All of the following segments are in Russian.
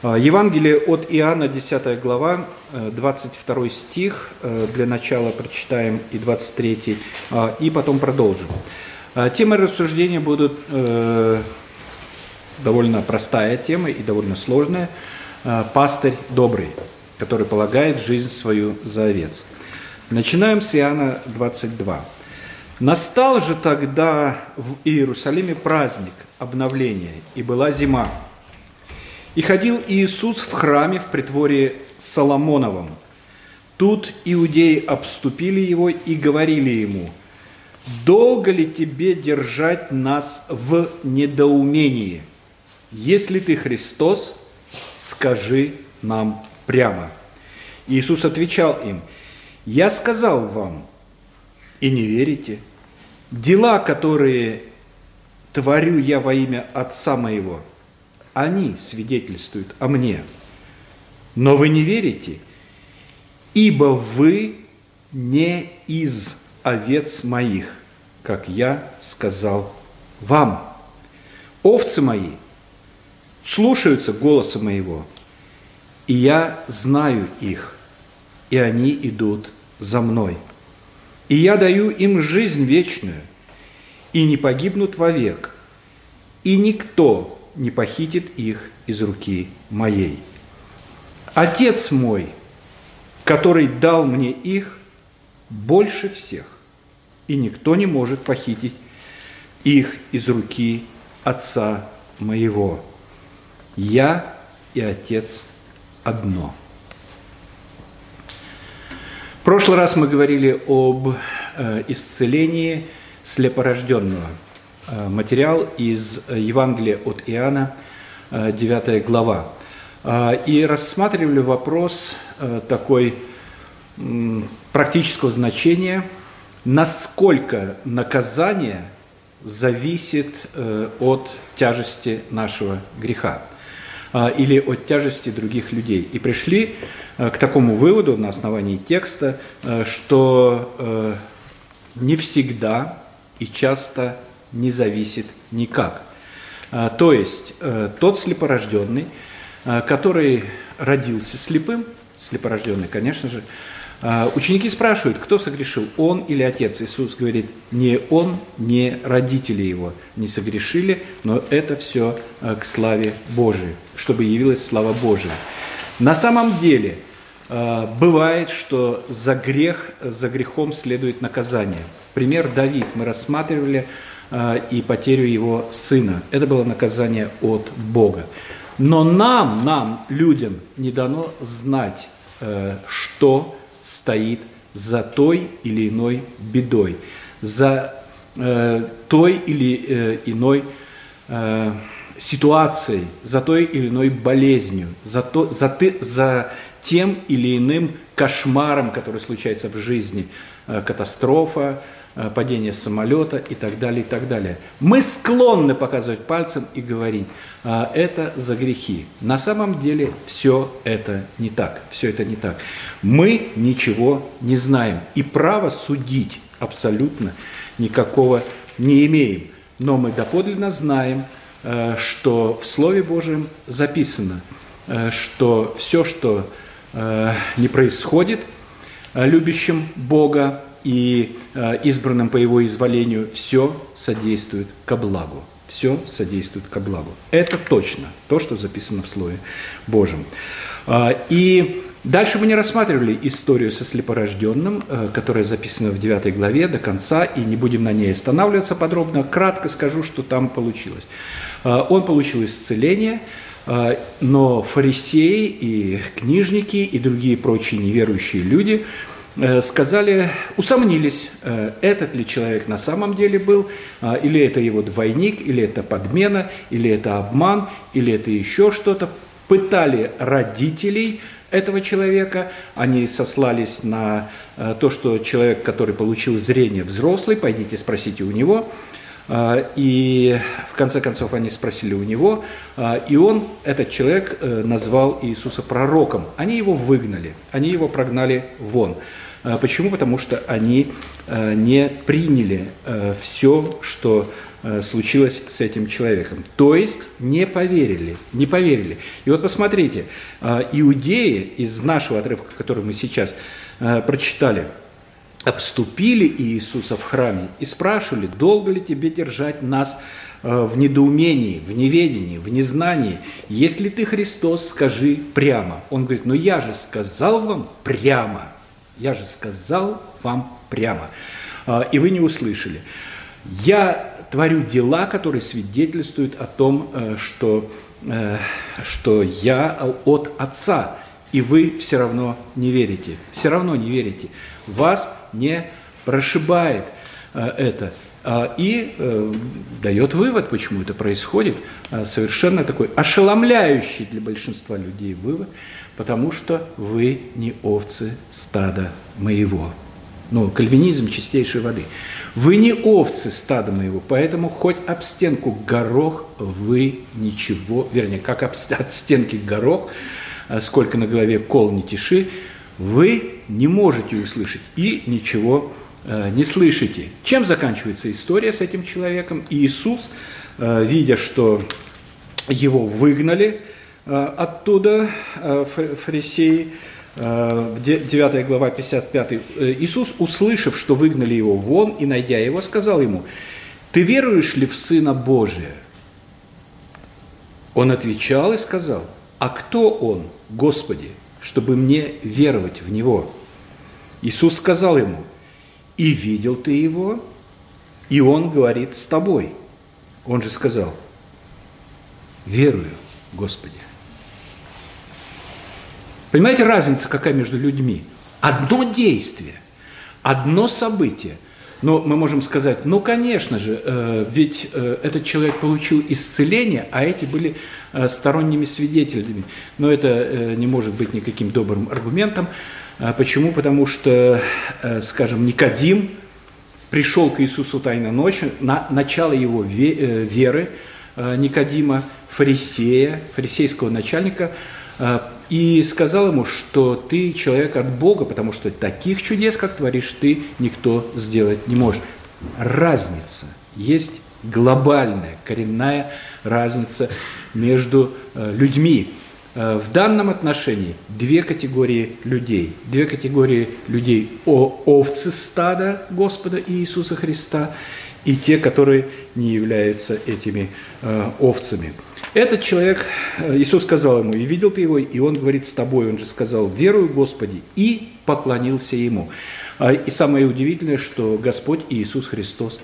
А, Евангелие от Иоанна, 10 глава, 22 э, стих. Э, для начала прочитаем и 23, а, и потом продолжим. А, Темы рассуждения будут э, довольно простая тема и довольно сложная. Пастырь добрый, который полагает жизнь свою за овец. Начинаем с Иоанна 22. «Настал же тогда в Иерусалиме праздник обновления, и была зима. И ходил Иисус в храме в притворе Соломоновом. Тут иудеи обступили его и говорили ему, «Долго ли тебе держать нас в недоумении? Если ты Христос, скажи нам прямо». Иисус отвечал им, «Я сказал вам, и не верите. Дела, которые творю я во имя Отца моего – они свидетельствуют о мне. Но вы не верите, ибо вы не из овец моих, как я сказал вам. Овцы мои слушаются голоса моего, и я знаю их, и они идут за мной. И я даю им жизнь вечную, и не погибнут вовек, и никто не похитит их из руки моей. Отец мой, который дал мне их, больше всех, и никто не может похитить их из руки Отца моего. Я и Отец одно. В прошлый раз мы говорили об э, исцелении слепорожденного – материал из Евангелия от Иоанна, 9 э, глава. Э, и рассматривали вопрос такой практического значения, насколько наказание зависит от тяжести нашего греха или от тяжести других людей. И пришли к такому выводу на основании текста, что не всегда и часто не зависит никак. А, то есть э, тот слепорожденный, э, который родился слепым, слепорожденный, конечно же, а, ученики спрашивают, кто согрешил, он или отец. Иисус говорит, не он, не родители его не согрешили, но это все э, к славе Божией, чтобы явилась слава Божия. На самом деле бывает, что за грех, за грехом следует наказание. Пример Давид мы рассматривали а, и потерю его сына. Это было наказание от Бога. Но нам, нам, людям, не дано знать, э, что стоит за той или иной бедой, за э, той или э, иной ситуацией, за той или иной болезнью, за, то, за, ты, за тем или иным кошмаром, который случается в жизни, катастрофа, Э, падение самолета и так далее, и так далее. Мы склонны показывать пальцем и говорить, «А, это за грехи. На самом деле все это не так. Все это не так. Мы ничего не знаем. И права судить абсолютно никакого не имеем. Но мы доподлинно знаем, э, что в Слове Божьем записано, э, что все, что не происходит любящим Бога, и э, избранным по его изволению, все содействует ко благу. Все содействует ко благу. Это точно то, что записано в Слове Божьем. Э, и дальше мы не рассматривали историю со слепорожденным, э, которая записана в 9 главе до конца, и не будем на ней останавливаться подробно. Кратко скажу, что там получилось. Э, он получил исцеление, э, но фарисеи и книжники и другие прочие неверующие люди – сказали, усомнились, э, этот ли человек на самом деле был, а, или это его двойник, или это подмена, или это обман, или это еще что-то. Пытали родителей этого человека, они сослались на э, то, что человек, который получил зрение взрослый, пойдите спросите у него – а, и в конце концов они спросили у него, а, и он, этот человек, э, назвал Иисуса пророком. Они его выгнали, они его прогнали вон. А, почему? Потому что они э, не приняли э, все, что э, случилось с этим человеком. То есть не поверили, не поверили. И вот посмотрите, э, иудеи из нашего отрывка, который мы сейчас прочитали, обступили Иисуса в храме и спрашивали, долго ли тебе держать нас в недоумении, в неведении, в незнании. Если ты Христос, скажи прямо. Он говорит, ну я же сказал вам прямо. Я же сказал вам прямо. И вы не услышали. Я творю дела, которые свидетельствуют о том, э, что, э, что я от Отца, и вы все равно не верите. Все равно не верите. Вас не прошибает э, это. А, и дает вывод, почему это происходит, совершенно такой ошеломляющий для большинства людей вывод, потому что вы не овцы стада моего. Ну, кальвинизм чистейшей воды. Вы не овцы стада моего, поэтому хоть об стенку горох вы ничего, вернее, как об, от стенки горох, а сколько на голове кол не тиши, вы не можете услышать и ничего э, не слышите. Чем заканчивается история с этим человеком? Иисус, э, видя, что его выгнали оттуда, э, фарисеи, 9 э, глава 55. Э, Иисус, услышав, что выгнали его вон и найдя его, сказал ему, «Ты веруешь ли в Сына Божия?» Он отвечал и сказал, «А кто Он, Господи, чтобы мне веровать в Него?» Иисус сказал ему, «И видел ты Его, и Он говорит с тобой». Он же сказал, «Верую, Господи». Понимаете, разница какая между людьми? Одно действие, одно событие. Но мы можем сказать, ну, конечно же, э, ведь э, этот человек получил исцеление, а эти были э, сторонними свидетелями. Но это э, не может быть никаким добрым аргументом. А почему? Потому что, э, скажем, Никодим пришел к Иисусу тайно ночью, на начало его ве, э, веры Никодима, фарисея, фарисейского начальника – и сказал ему, что ты человек от Бога, потому что таких чудес, как творишь ты, никто сделать не может. Разница есть глобальная, коренная разница между э, людьми. Э, в данном отношении две категории людей. Две категории людей о овцы стада Господа Иисуса Христа и те, которые не являются этими овцами. Этот человек, э, Иисус сказал ему, и видел ты его, и он говорит с тобой, он же сказал, верую Господи, и поклонился ему. А, и самое удивительное, что Господь Иисус Христос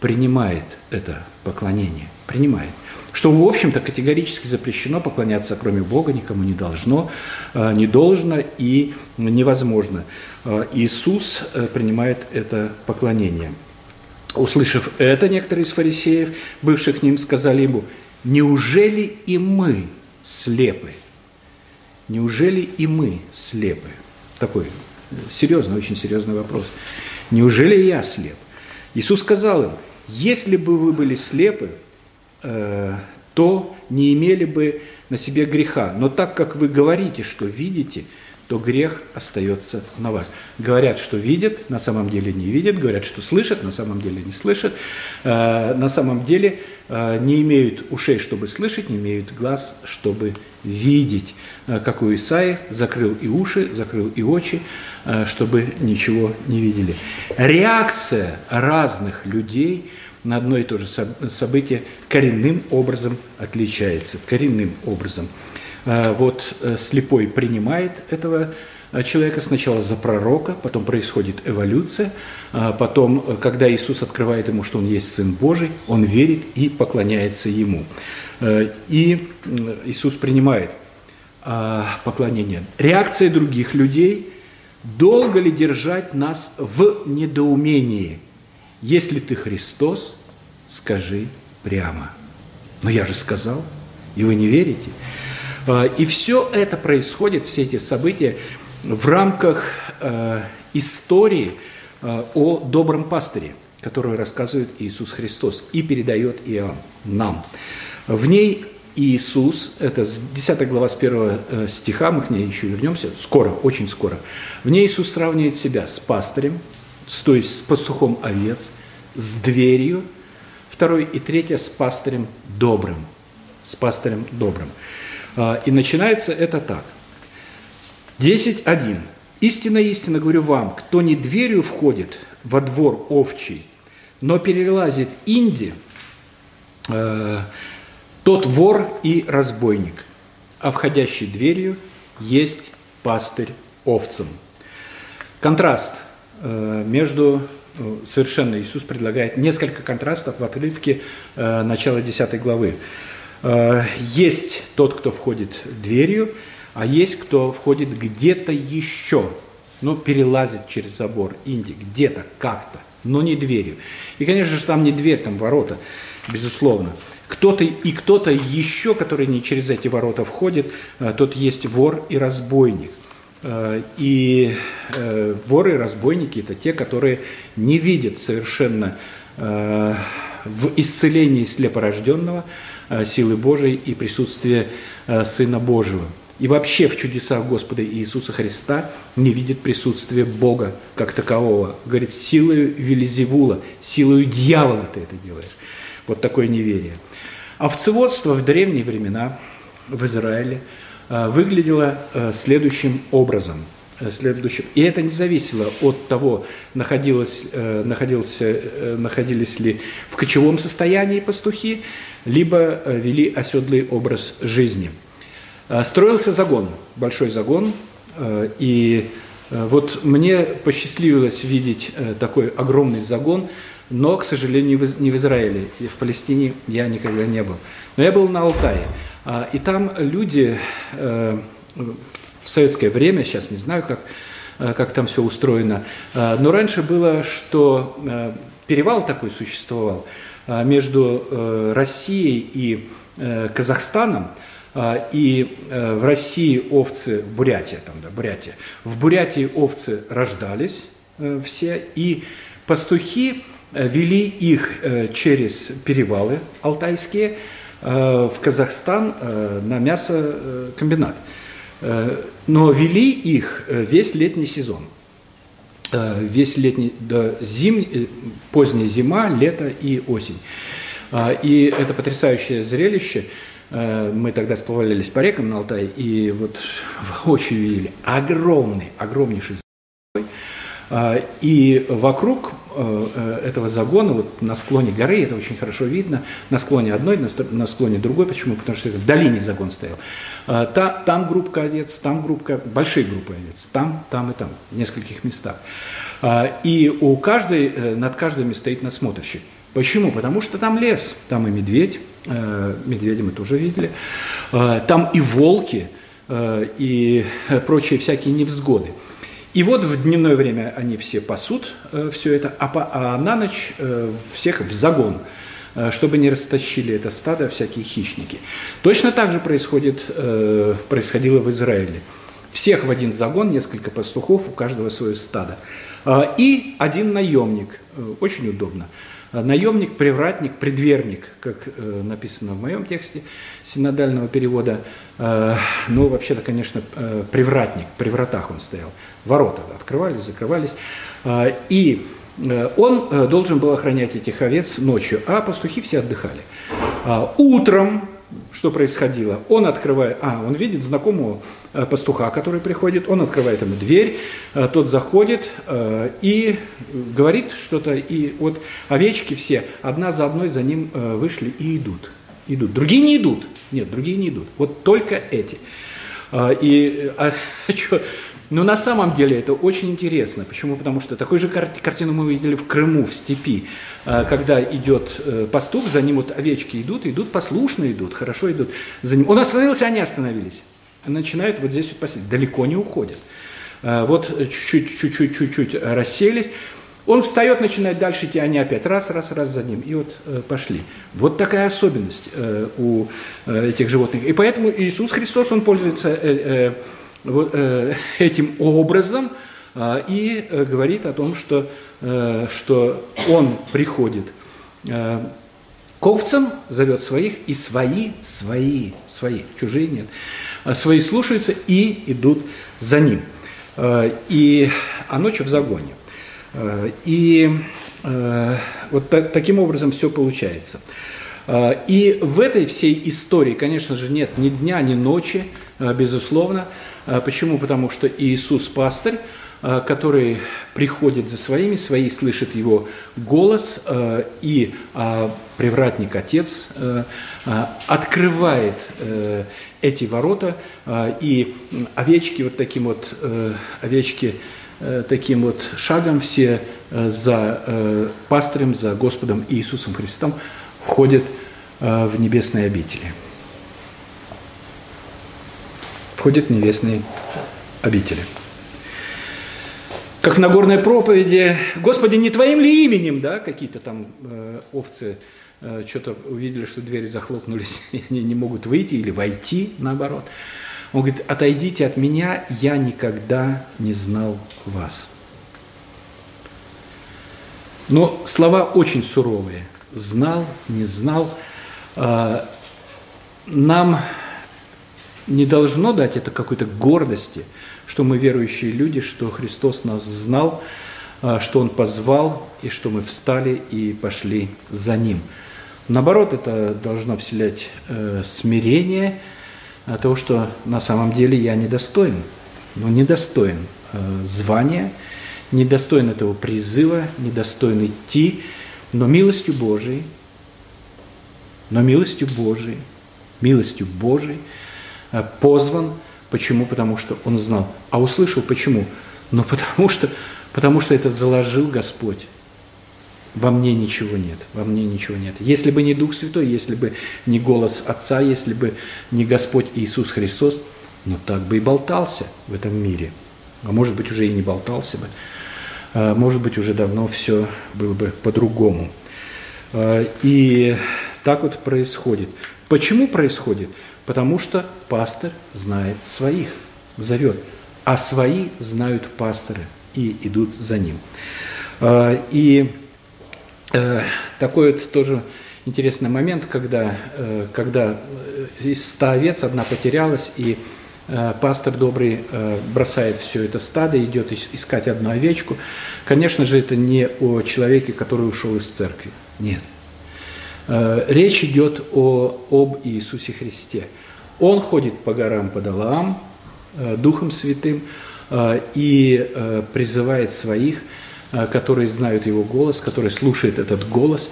принимает это поклонение, принимает. Что, в общем-то, категорически запрещено поклоняться, кроме Бога, никому не должно, э, не должно и невозможно. Э, Иисус принимает это поклонение. Услышав это, некоторые из фарисеев, бывших к ним, сказали ему, Неужели и мы слепы? Неужели и мы слепы? Такой серьезный, очень серьезный вопрос. Неужели я слеп? Иисус сказал им, если бы вы были слепы, э, то не имели бы на себе греха. Но так как вы говорите, что видите, то грех остается на вас. Говорят, что видят, на самом деле не видят, говорят, что слышат, на самом деле не слышат, э, на самом деле не имеют ушей, чтобы слышать, не имеют глаз, чтобы видеть. Э, как у Исаи, закрыл и уши, закрыл и очи, чтобы ничего не видели. Реакция разных людей на одно и то же событие коренным образом отличается, коренным образом. Вот э, слепой принимает этого э, человека сначала за пророка, потом происходит эволюция, а потом, э, когда Иисус открывает ему, что он есть Сын Божий, он верит и поклоняется ему. И Иисус принимает а, поклонение. Реакция других людей – долго ли держать нас в недоумении? Если ты Христос, скажи прямо. Но я же сказал, и вы не верите. А, и все это происходит, все эти события, в рамках э, истории э, о добром пастыре, которую рассказывает Иисус Христос и передает Иоанн нам. В ней Иисус, это 10 глава с 1 э, стиха, мы к ней еще вернемся, скоро, очень скоро. В ней Иисус сравнивает себя с пастырем, то есть с пастухом овец, с дверью, второй и третье с пастырем добрым. С пастырем добрым. И начинается это так. 10.1. Истинно, истинно говорю вам, кто не дверью входит во двор овчий, но перелазит инди, э, тот вор и разбойник, а входящий дверью есть пастырь овцам. Контраст э, между э, совершенно Иисус предлагает несколько контрастов в отрывке начала 10 главы. Есть тот, кто входит дверью, а есть кто входит где-то еще, ну, перелазит через забор Индии, где-то, как-то, но не дверью. И, конечно же, там не дверь, там ворота, безусловно. Кто-то и кто-то еще, который не через эти ворота входит, э, тот есть вор и разбойник. Э, и э, воры и разбойники – это те, которые не видят совершенно в исцелении слепорожденного силы Божией и присутствия Сына Божьего и вообще в чудесах Господа Иисуса Христа не видит присутствия Бога как такового. Говорит, силою Велизевула, силою дьявола ты это делаешь. Вот такое неверие. Овцеводство в древние времена в Израиле э, выглядело э, следующим образом. Э, следующим. И это не зависело от того, находилось, находился, находились ли в кочевом состоянии пастухи, либо вели оседлый образ жизни – строился загон, большой загон, э, и э, вот мне посчастливилось видеть такой огромный загон, но, к сожалению, не в Израиле, и в Палестине я никогда не был. Но я был на Алтае, и там люди в советское время, сейчас не знаю, как, как там все устроено, но раньше было, что перевал такой существовал между Россией и Казахстаном, а, и э, в России овцы, Бурятия, там, да, Бурятия, в Бурятии овцы рождались э, все, и пастухи э, вели их через перевалы алтайские в Казахстан на мясокомбинат. Но вели их весь летний сезон. Весь летний, до зим, поздняя зима, лето и осень. И это потрясающее зрелище – мы тогда сплавлялись по рекам на Алтай, и вот воочию видели огромный, огромнейший загон. Э, и вокруг э, этого загона, вот на склоне горы, это очень хорошо видно, на склоне одной, на склоне другой, почему? Потому что это в долине загон стоял. Там группа овец, там группа, большие группы овец, там, там и там, в нескольких местах. И у каждой, над каждыми стоит насмотрщик. Почему? Потому что там лес, там и медведь, Э, медведи мы тоже видели, э, там и волки, э, и прочие всякие невзгоды. И вот в дневное время они все пасут все это, а, а на ночь всех в загон, чтобы не растащили это стадо всякие хищники. Точно так же происходит, происходило в Израиле. Всех в один загон, несколько пастухов, у каждого свое стадо. И один наемник, очень удобно – наемник, привратник, предверник, как э, написано в моем тексте синодального перевода. Э, ну, вообще-то, конечно, э, привратник, при вратах он стоял. Ворота открывались, закрывались. Э, и он должен был охранять этих овец ночью, а пастухи все отдыхали. Э, утром что происходило? Он открывает, а, он видит знакомого э, пастуха, который приходит, он открывает ему дверь, э, тот заходит э, и говорит что-то, и вот овечки все одна за одной за ним вышли и идут. Идут. Другие не идут. Нет, другие не идут. Вот только эти. И а, что, но на самом деле это очень интересно. Почему? Потому что такую же картину мы видели в Крыму, в степи, а, когда идет э, пастух, за ним вот овечки идут, идут, послушно идут, хорошо идут. За ним. Он остановился, они остановились. Начинают вот здесь вот пасти, далеко не уходят. А, вот чуть-чуть, чуть-чуть, чуть-чуть расселись. Он встает, начинает дальше идти, они опять раз, раз, раз за ним. И вот э, пошли. Вот такая особенность э, у э, этих животных. И поэтому Иисус Христос, он пользуется э, э, вот, э, этим образом э, и э, говорит о том, что, э, что он приходит э, к овцам, зовет своих, и свои, свои, свои, чужие нет, а свои слушаются и идут за ним. Э, и, а ночью в загоне. Э, и вот таким образом все получается. И в этой всей истории, конечно же, нет ни дня, ни ночи, безусловно. Почему? Потому что Иисус пастырь, Э, который приходит за своими, свои слышат его голос, э, и а, привратник отец э, открывает эти ворота, и овечки вот таким вот, овечки таким вот шагом все за пастырем, за Господом Иисусом Христом входят в небесные обители. Входят в небесные обители как в Нагорной проповеди, Господи, не Твоим ли именем, да, какие-то там э, овцы э, что-то увидели, что двери захлопнулись, и они не могут выйти или войти, наоборот. Он говорит, отойдите от меня, я никогда не знал вас. Но слова очень суровые. Знал, не знал. Э, нам не должно дать это какой-то гордости, что мы верующие люди, что Христос нас знал, а, что Он позвал, и что мы встали и пошли за Ним. Наоборот, это должно вселять э, смирение от того, что на самом деле я недостоин, но недостоин э, звания, недостоин этого призыва, недостоин идти, но милостью Божией, но милостью Божией, милостью Божией э, позван – Почему? Потому что он знал. А услышал почему? Ну потому что, потому что это заложил Господь. Во мне ничего нет, во мне ничего нет. Если бы не Дух Святой, если бы не голос Отца, если бы не Господь Иисус Христос, ну так бы и болтался в этом мире. А может быть, уже и не болтался бы. А может быть, уже давно все было бы по-другому. А, и так вот происходит. Почему происходит? Потому что пастор знает своих, зовет, а свои знают пастора и идут за ним. А, и э, такой вот тоже интересный момент, когда, э, когда из ста овец одна потерялась, и пастор добрый бросает все это стадо, идет искать одну овечку. Конечно же, это не о человеке, который ушел из церкви. Нет. Речь идет о, об Иисусе Христе. Он ходит по горам по долам э, Духом Святым э, и э, призывает своих, которые знают его голос, которые слушают этот голос,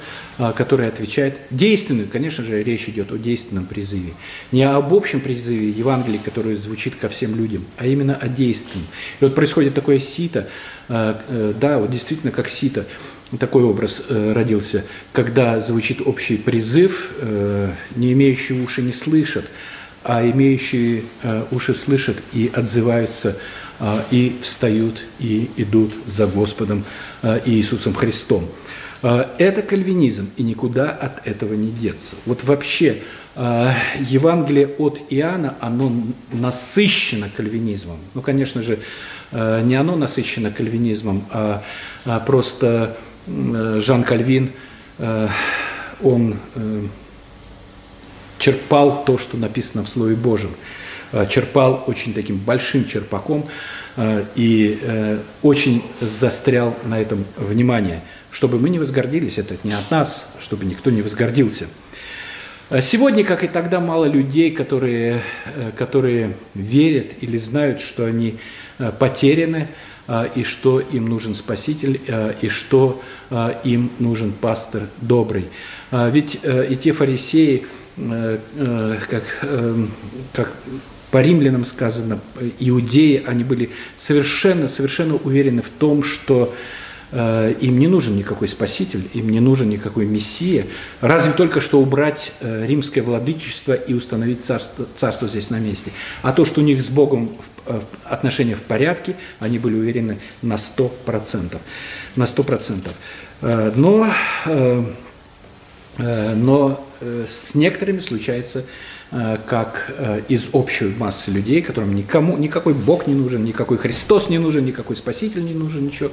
который отвечает. Действенный, конечно же, речь идет о действенном призыве. Не об общем призыве Евангелия, который звучит ко всем людям, а именно о действенном. И вот происходит такое сито, да, вот действительно как сито, такой образ родился, когда звучит общий призыв, не имеющие уши не слышат, а имеющие э, уши слышат и отзываются, э, и встают, и идут за Господом э, Иисусом Христом. Это кальвинизм, и никуда от этого не деться. Вот вообще Евангелие от Иоанна, оно насыщено кальвинизмом. Ну, конечно же, не оно насыщено кальвинизмом, а, а просто Жан Кальвин, он черпал то, что написано в Слове Божьем. Э, черпал очень таким большим черпаком э, и э, очень застрял на этом внимание. Чтобы мы не возгордились, это не от нас, чтобы никто не возгордился. Сегодня, как и тогда, мало людей, которые, которые верят или знают, что они потеряны, и что им нужен Спаситель, и что им нужен пастор добрый. Ведь и те фарисеи, как, как по римлянам сказано, иудеи, они были совершенно, совершенно уверены в том, что э, им не нужен никакой спаситель, им не нужен никакой мессия, разве только что убрать римское владычество и установить царство, царство здесь на месте. А то, что у них с Богом отношения в порядке, они были уверены на 100%. На 100%. Но, но Э, с некоторыми случается э, как э, из общей массы людей, которым никому, никакой Бог не нужен, никакой Христос не нужен, никакой Спаситель не нужен, ничего.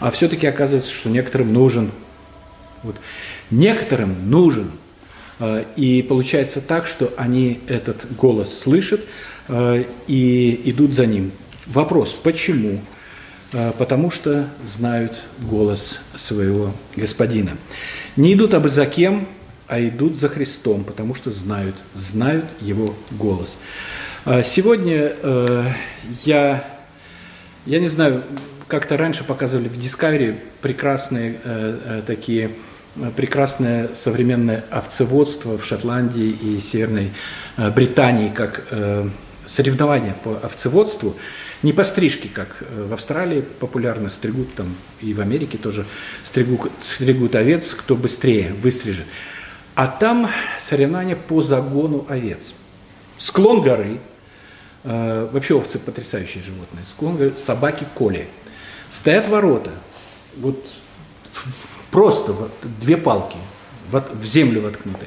А все-таки оказывается, что некоторым нужен. Вот. Некоторым нужен. И получается так, что они этот голос слышат и идут за ним. Вопрос, почему? потому что знают голос своего господина. Не идут абы за кем, а идут за Христом, потому что знают, знают его голос. Сегодня я, я не знаю, как-то раньше показывали в Discovery прекрасные такие прекрасное современное овцеводство в Шотландии и Северной Британии, как соревнования по овцеводству, не по стрижке, как э, в Австралии популярно стригут, там и в Америке тоже стригут, стригут овец, кто быстрее выстрижет. А там соревнования по загону овец. Склон горы, э, вообще овцы потрясающие животные, склон горы, собаки коли. Стоят ворота, вот просто вот, две палки вот, в землю воткнуты.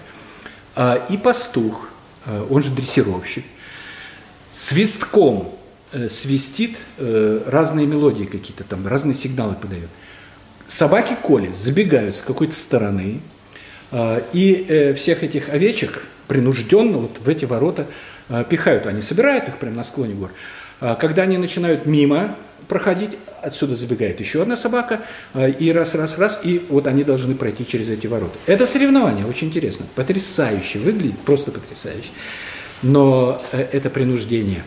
А, и пастух, э, он же дрессировщик, свистком э, свистит э, разные мелодии какие-то там, разные сигналы подает. Собаки Коли забегают с какой-то стороны, э, и э, всех этих овечек принужденно вот в эти ворота э, пихают. Они собирают их прямо на склоне гор. А когда они начинают мимо проходить, отсюда забегает еще одна собака, и раз, раз, раз, и вот они должны пройти через эти ворота. Это соревнование, очень интересно, потрясающе выглядит, просто потрясающе но э, это принуждение.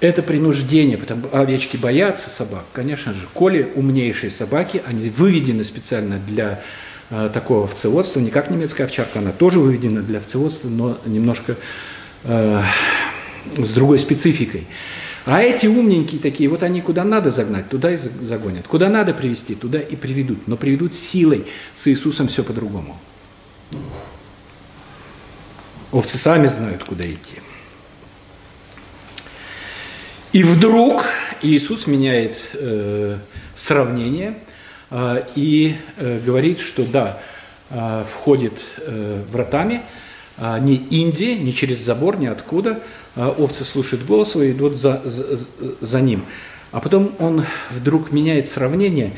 Это принуждение, потому что овечки боятся собак. Конечно же, коли умнейшие собаки, они выведены специально для такого овцеводства, не как немецкая овчарка, она тоже выведена для овцеводства, но немножко э, с другой спецификой. А эти умненькие такие, вот они куда надо загнать, туда и загонят. Куда надо привести, туда и приведут. Но приведут силой. С Иисусом все по-другому. Овцы сами знают, куда идти. И вдруг Иисус меняет э, сравнение э, и э, говорит, что да, э, входит э, вратами, э, не Индия, не через забор, ни откуда. Овцы слушают голос его и идут за, за, за ним. А потом он вдруг меняет сравнение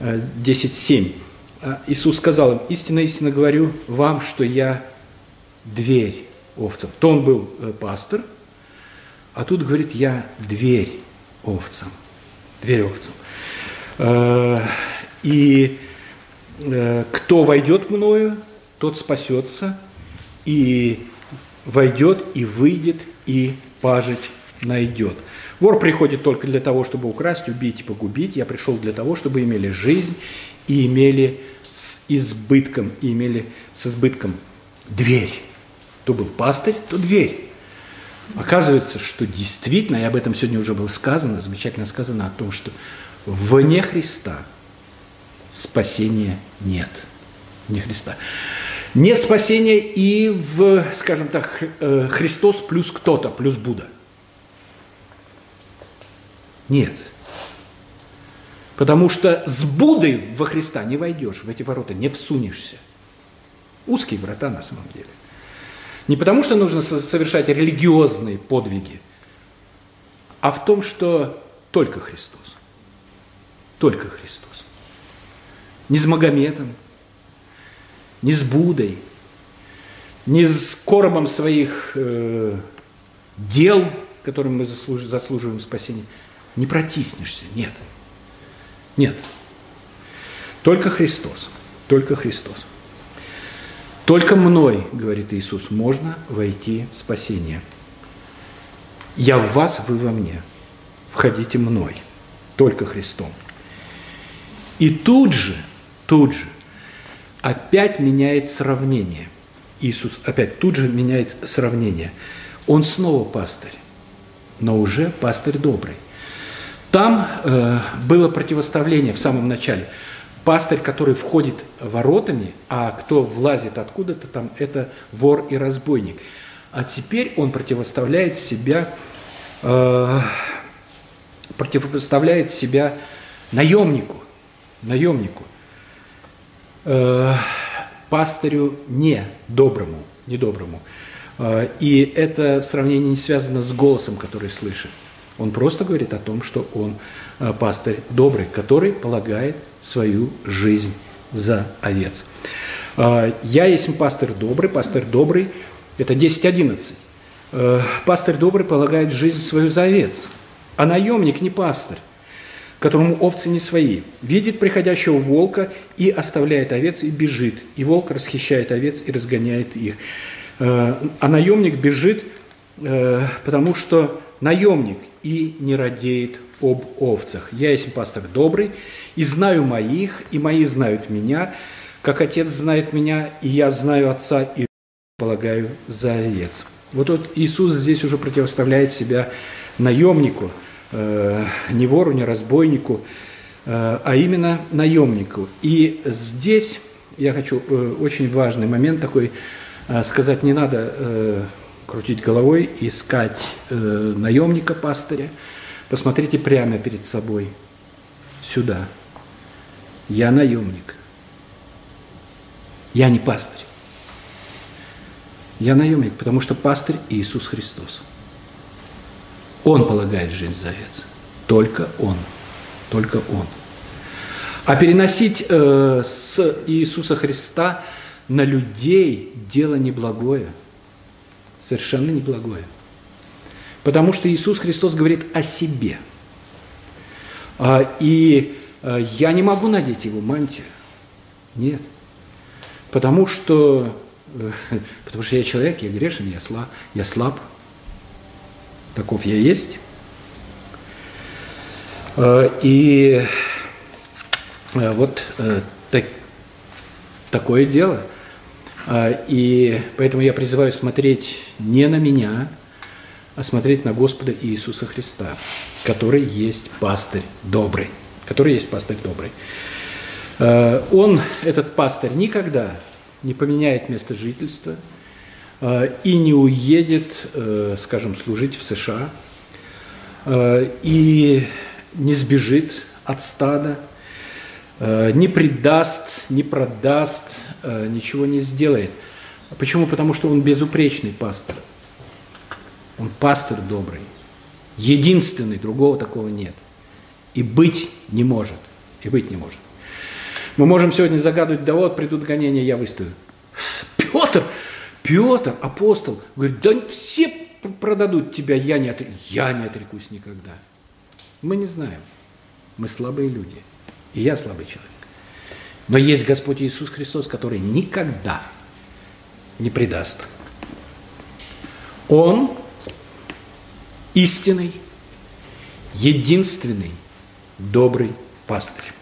э, 10.7. Э, Иисус сказал им, истинно, истинно говорю вам, что я дверь овцам. То он был пастор, а тут говорит, я дверь овцам. Дверь овцам. И э, кто войдет мною, тот спасется, и войдет, и выйдет, и пажить найдет. Вор приходит только для того, чтобы украсть, убить и погубить. Я пришел для того, чтобы имели жизнь и имели с избытком, и имели с избытком дверь. То был пастырь, то дверь. Оказывается, что действительно, и об этом сегодня уже было сказано, замечательно сказано о том, что вне Христа спасения нет. Вне Христа. Нет спасения и в, скажем так, э, Христос плюс кто-то, плюс Будда. Нет. Потому что с Буддой во Христа не войдешь, в эти ворота не всунешься. Узкие врата на самом деле. Не потому, что нужно совершать религиозные подвиги, а в том, что только Христос. Только Христос. Не с Магометом, не с Будой, не с коробом своих э, дел, которым мы заслуж, заслуживаем спасения. Не протиснешься, нет. Нет. Только Христос. Только Христос. Только мной, говорит Иисус, можно войти в спасение. Я в вас, вы во мне. Входите мной. Только Христом. И тут же, тут же, опять меняет сравнение. Иисус опять тут же меняет сравнение. Он снова пастырь, но уже пастырь добрый. Там э, было противоставление в самом начале – пастырь, который входит воротами, а кто влазит откуда-то там, это вор и разбойник. А теперь он противоставляет себя, э, противопоставляет себя наемнику, наемнику, э, не доброму, не доброму. Э, и это сравнение не связано с голосом, который слышит. Он просто говорит о том, что он э, пастырь добрый, который полагает свою жизнь за овец. А, я есть пастырь добрый, пастырь добрый, это 10.11. Э, пастырь добрый полагает жизнь свою за овец, а наемник не пастырь. Которому овцы не свои. Видит приходящего волка и оставляет овец и бежит. И волк расхищает овец и разгоняет их. Э, а наемник бежит, э, потому что наемник и не радеет об овцах. Я есть пастор добрый, и знаю моих, и мои знают меня, как отец знает меня, и я знаю отца, и полагаю за овец. Вот, вот Иисус здесь уже противоставляет себя наемнику – Э, не вору, не разбойнику, э, а именно наемнику. И здесь я хочу э, очень важный момент такой сказать, не надо крутить головой, искать наемника пастыря. Посмотрите прямо перед собой, сюда. Я наемник. Я не пастырь. Я наемник, потому что пастырь Иисус Христос. Он полагает жизнь за овец. Только Он. Только Он. А переносить э, с Иисуса Христа на людей дело неблагое. Совершенно неблагое. Потому что Иисус Христос говорит о себе. А, и а, я не могу надеть его мантию. Нет. Потому что, э, потому что я человек, я грешен, я слаб, я слаб таков я есть. Э, и э, вот э, так, такое дело. И поэтому я призываю смотреть не на меня, а смотреть на Господа Иисуса Христа, который есть пастырь добрый, который есть пастырь добрый. Он, этот пастырь, никогда не поменяет место жительства – и не уедет, э, скажем, служить в США, э, и не сбежит от стада, не предаст, не продаст, ничего не сделает. Почему? Потому что он безупречный пастор. Он пастор добрый. Единственный, другого такого нет. И быть не может. И быть не может. Мы можем сегодня загадывать, да вот придут гонения, я выстою. Петр, Петр, апостол, говорит, да все продадут тебя, я не, отрек... я не отрекусь никогда. Мы не знаем. Мы слабые люди. И я слабый человек. Но есть Господь Иисус Христос, который никогда не предаст. Он истинный, единственный, добрый пастырь.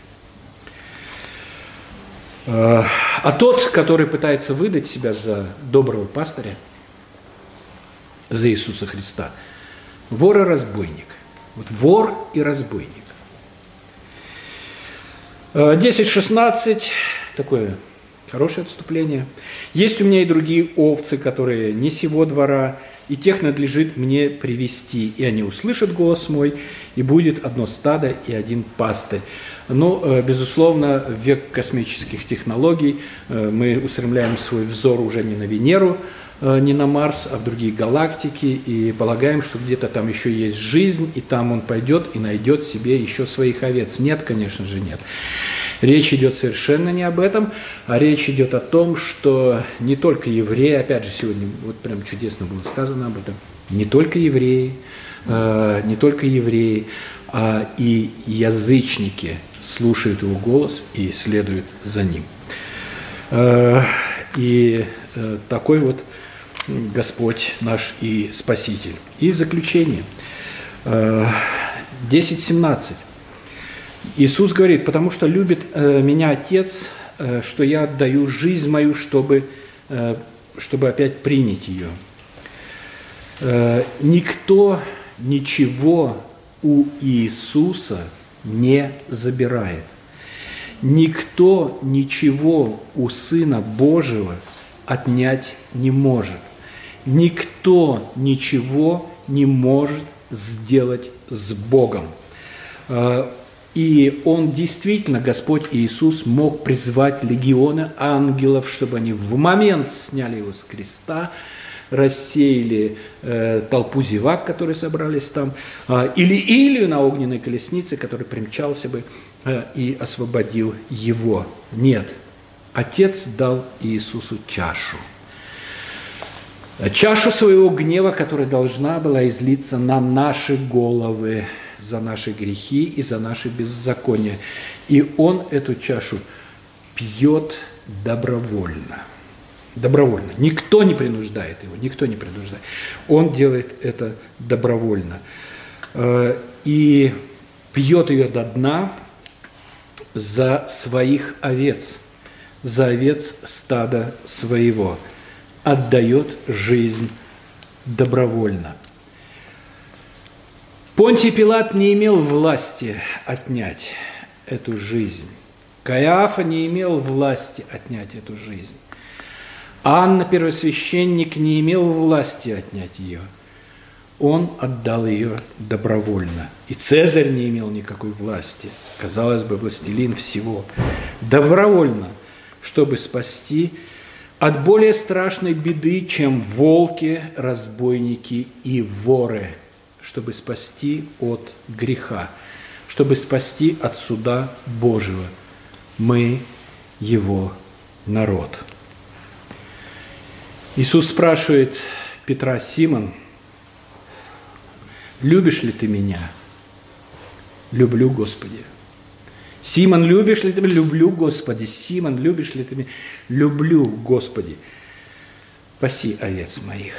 Э, а тот, который пытается выдать себя за доброго пастыря, за Иисуса Христа, вор и разбойник. Вот вор и разбойник. 10-16, э, такое хорошее отступление. Есть у меня и другие овцы, которые не сего двора, и тех надлежит мне привести, и они услышат голос мой, и будет одно стадо и один пастырь. Ну, э, безусловно, век космических технологий э, мы устремляем свой взор уже не на Венеру, э, не на Марс, а в другие галактики, и полагаем, что где-то там еще есть жизнь, и там он пойдет и найдет себе еще своих овец. Нет, конечно же, нет. Речь идет совершенно не об этом, а речь идет о том, что не только евреи, опять же сегодня вот прям чудесно было сказано об этом, не только евреи, не только евреи, а и язычники слушают его голос и следуют за ним. Э, и э, такой вот Господь наш и Спаситель. И заключение. 10.17. Э, Иисус говорит, потому что любит меня Отец, что я отдаю жизнь мою, чтобы, чтобы опять принять ее. Никто ничего у Иисуса не забирает. Никто ничего у Сына Божьего отнять не может. Никто ничего не может сделать с Богом. А, и Он действительно, Господь Иисус, мог призвать легионы ангелов, чтобы они в момент сняли его с креста, рассеяли э, толпу зевак, которые собрались там, э, или Илью на огненной колеснице, который примчался бы э, и освободил его. Нет, Отец дал Иисусу чашу. Чашу своего гнева, которая должна была излиться на наши головы, за наши грехи и за наши беззакония. И Он эту чашу пьет добровольно. Добровольно. Никто не принуждает его, никто не принуждает. Он делает это добровольно. Э, и пьет ее до дна за своих овец, за овец стада своего. Отдает жизнь добровольно. Понтий Пилат не имел власти отнять эту жизнь. Каиафа не имел власти отнять эту жизнь. Анна, первосвященник, не имел власти отнять ее. Он отдал ее добровольно. И Цезарь не имел никакой власти. Казалось бы, властелин всего. Добровольно, чтобы спасти от более страшной беды, чем волки, разбойники и воры, чтобы спасти от греха, чтобы спасти от суда Божьего. Мы его народ. Иисус спрашивает Петра, Симон, любишь ли ты меня? Люблю, Господи. Симон, любишь ли ты меня? Люблю, Господи. Симон, любишь ли ты меня? Люблю, Господи. Паси овец моих.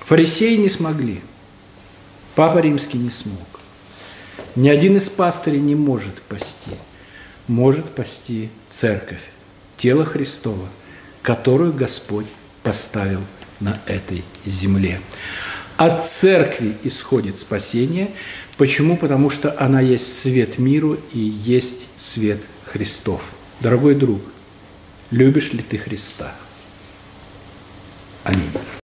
Фарисеи не смогли. Папа Римский не смог. Ни один из пастырей не может пасти. Может пасти церковь, тело Христова, которую Господь поставил на этой земле. От церкви исходит спасение – Почему? Потому что она есть свет миру и есть свет Христов. Дорогой друг, любишь ли ты Христа? Аминь.